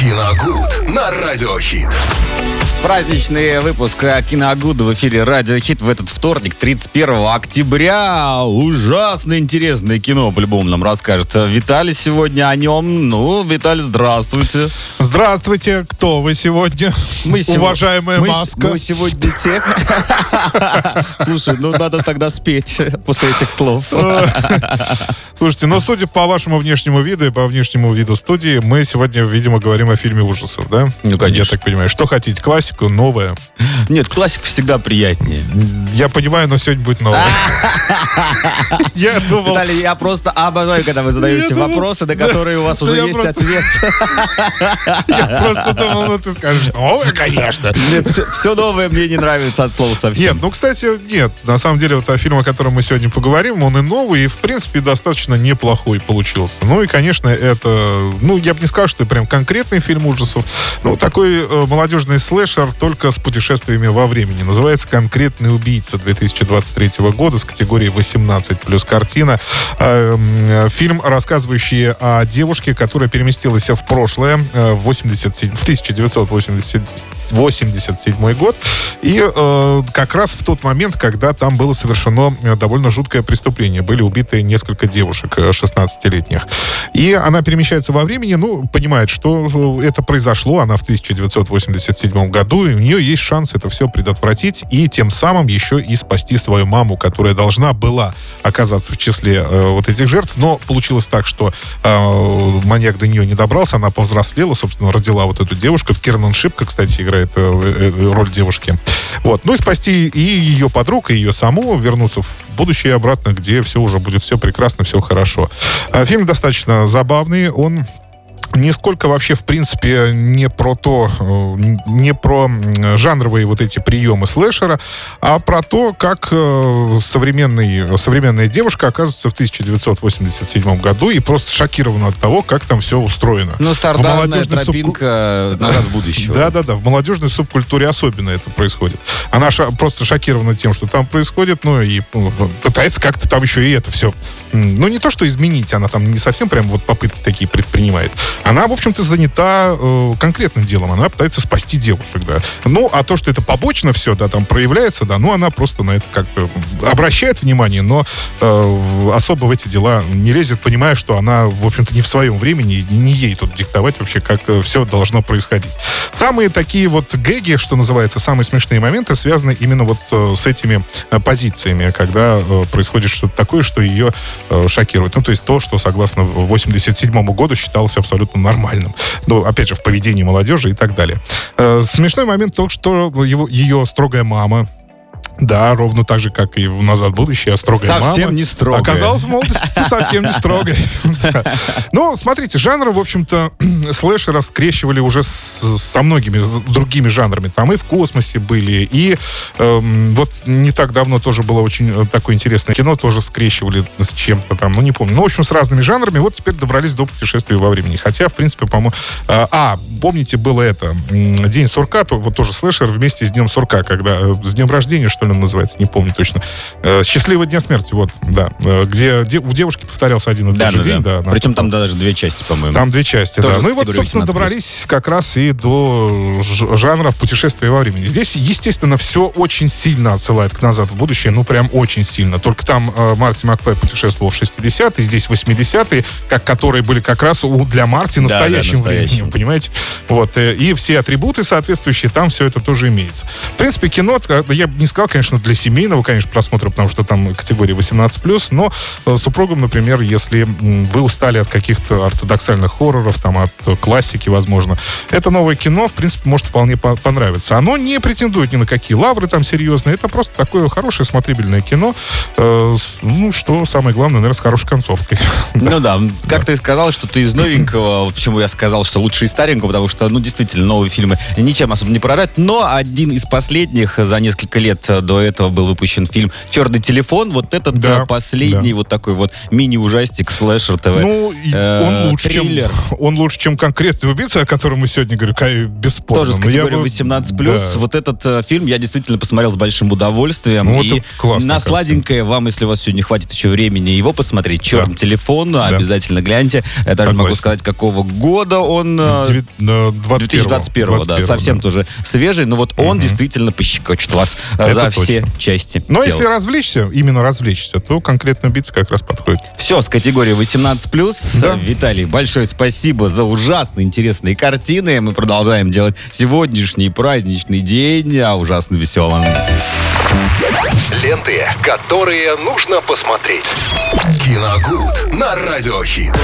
Киногуд на Радиохит. Праздничный выпуск Киноагуда в эфире Радио Хит в этот вторник, 31 октября. Ужасно интересное кино по-любому нам расскажет Виталий сегодня о нем. Ну, Виталий, здравствуйте. Здравствуйте. Кто вы сегодня? Мы сего- Уважаемая мы, маска. Мы сегодня те. Слушай, ну надо тогда спеть после этих слов. Слушайте, ну, судя по вашему внешнему виду и по внешнему виду студии, мы сегодня, видимо, говорим о фильме ужасов, да? Ну, конечно. Я так понимаю. Что хотите, классику, новое? Нет, классика всегда приятнее. Я понимаю, но сегодня будет новое. Я думал... Виталий, я просто обожаю, когда вы задаете вопросы, на которые у вас уже есть ответ. Я просто думал, ну ты скажешь, новое, конечно. Нет, все, новое мне не нравится от слова совсем. Нет, ну, кстати, нет. На самом деле, вот о фильме, о котором мы сегодня поговорим, он и новый, и, в принципе, достаточно неплохой получился. Ну, и, конечно, это... Ну, я бы не сказал, что это прям конкретный фильм ужасов. Ну, такой э, молодежный слэшер, только с путешествиями во времени. Называется «Конкретный убийца» 2023 года с категорией 18 плюс картина. Э, м, Фильм, рассказывающий о девушке, которая переместилась в прошлое, э, в, 87, в 1987 год. И э, как раз в тот момент, когда там было совершено э, довольно жуткое преступление. Были убиты несколько девушек э, 16-летних. И она перемещается во времени, ну, понимает, что э, это произошло, она в 1987 году, и у нее есть шанс это все предотвратить и тем самым еще и спасти свою маму, которая должна была оказаться в числе э, вот этих жертв, но получилось так, что э, маньяк до нее не добрался, она повзрослела, собственно, родила вот эту девушку. Кернан Шипка, кстати, играет э, э, роль девушки. Вот. Ну и спасти и ее подруг, и ее саму, вернуться в будущее обратно, где все уже будет все прекрасно, все хорошо. А Фильм достаточно забавный, он нисколько вообще, в принципе, не про то, э, не про жанровые вот эти приемы слэшера, а про то, как э, современный, современная девушка оказывается в 1987 году и просто шокирована от того, как там все устроено. Ну, субку- тропинка назад в будущее. да-да-да, в молодежной субкультуре особенно это происходит. Она ша- просто шокирована тем, что там происходит, ну и ну, пытается как-то там еще и это все. Ну, не то, что изменить, она там не совсем прям вот попытки такие предпринимает. Она, в общем-то, занята э, конкретным делом. Она пытается спасти девушек, да. Ну, а то, что это побочно все, да, там проявляется, да, ну, она просто на это как-то обращает внимание, но э, особо в эти дела не лезет, понимая, что она, в общем-то, не в своем времени, не ей тут диктовать вообще, как все должно происходить. Самые такие вот гэги, что называется, самые смешные моменты связаны именно вот э, с этими э, позициями, когда э, происходит что-то такое, что ее э, шокирует. Ну, то есть то, что, согласно 87 году, считалось абсолютно нормальным. Ну, опять же, в поведении молодежи и так далее. Э, Смешной момент то, что его, ее строгая мама, да, ровно так же, как и в «Назад в будущее», строгая Совсем мама. не строгая. Оказалось, в молодости совсем не строгая. Ну, смотрите, жанры, в общем-то, слэшера скрещивали уже со многими другими жанрами. Там и в космосе были, и эм, вот не так давно тоже было очень э, такое интересное кино, тоже скрещивали с чем-то там, ну, не помню. Ну, в общем, с разными жанрами. Вот теперь добрались до путешествия во времени. Хотя, в принципе, по-моему... э, а, помните, было это, День сурка, вот тоже слэшер вместе с Днем сурка, когда э, с Днем рождения, что ли, он называется, не помню точно. Э, Счастливого дня смерти, вот, да. Э, Где де- у девушки повторялся один и тот Да, же да, день, да. да. Причем там даже две части, по-моему. там две части, Тоже да. Ну и вот, собственно, 18+. добрались как раз и до жанра путешествия во времени. Здесь, естественно, все очень сильно отсылает к «Назад в будущее», ну, прям очень сильно. Только там э, Марти Макфлай путешествовал в 60-е, здесь 80-е, как, которые были как раз у, для Марти Да, да, настоящим настоящим. временем, понимаете? Вот. И все атрибуты соответствующие, там все это тоже имеется. В принципе, кино, я бы не сказал, конечно, для семейного, конечно, просмотра, потому что там категория 18+, но э, супругам, например, если вы устали от каких-то ортодоксальных хорроров, там, от э, классики, возможно, это новое кино, в принципе, может вполне по- понравиться. Оно не претендует ни на какие лавры там серьезные, это просто такое хорошее смотрибельное кино, э, ну, что самое главное, наверное, с хорошей концовкой. Ну да, как ты сказал, что ты из новенького, почему я сказал, что лучше из старенького, потому что, ну, действительно, новые фильмы ничем особо не поражают, но один из последних за несколько лет до этого был выпущен фильм «Черный телефон». Вот этот Да, э, последний да. вот такой вот мини-ужастик, слэшер ТВ. Ну, Э, он, лучше, чем, триллер. он лучше, чем конкретный убийца, о котором мы сегодня говорим, бесспорно. Тоже с Но я категорией бы- 18+. да. Вот этот э, фильм я действительно посмотрел с большим удовольствием. Ну, и это классная на сладенькое вам, если у вас сегодня хватит еще времени его посмотреть, «Черный телефон», обязательно гляньте. Я даже могу сказать, какого года он... э, Девят- на 21 2021, да, совсем тоже свежий, но вот он действительно пощекочет вас э, Это за точно. Все части. Но тела. если развлечься, именно развлечься, то конкретный убийца как раз подходит. Все с категории 18+. Да. Виталий, большое спасибо за ужасно интересные картины. Мы продолжаем делать сегодняшний праздничный день а ужасно веселым. Ленты, которые нужно посмотреть. Киногуд на радиохит.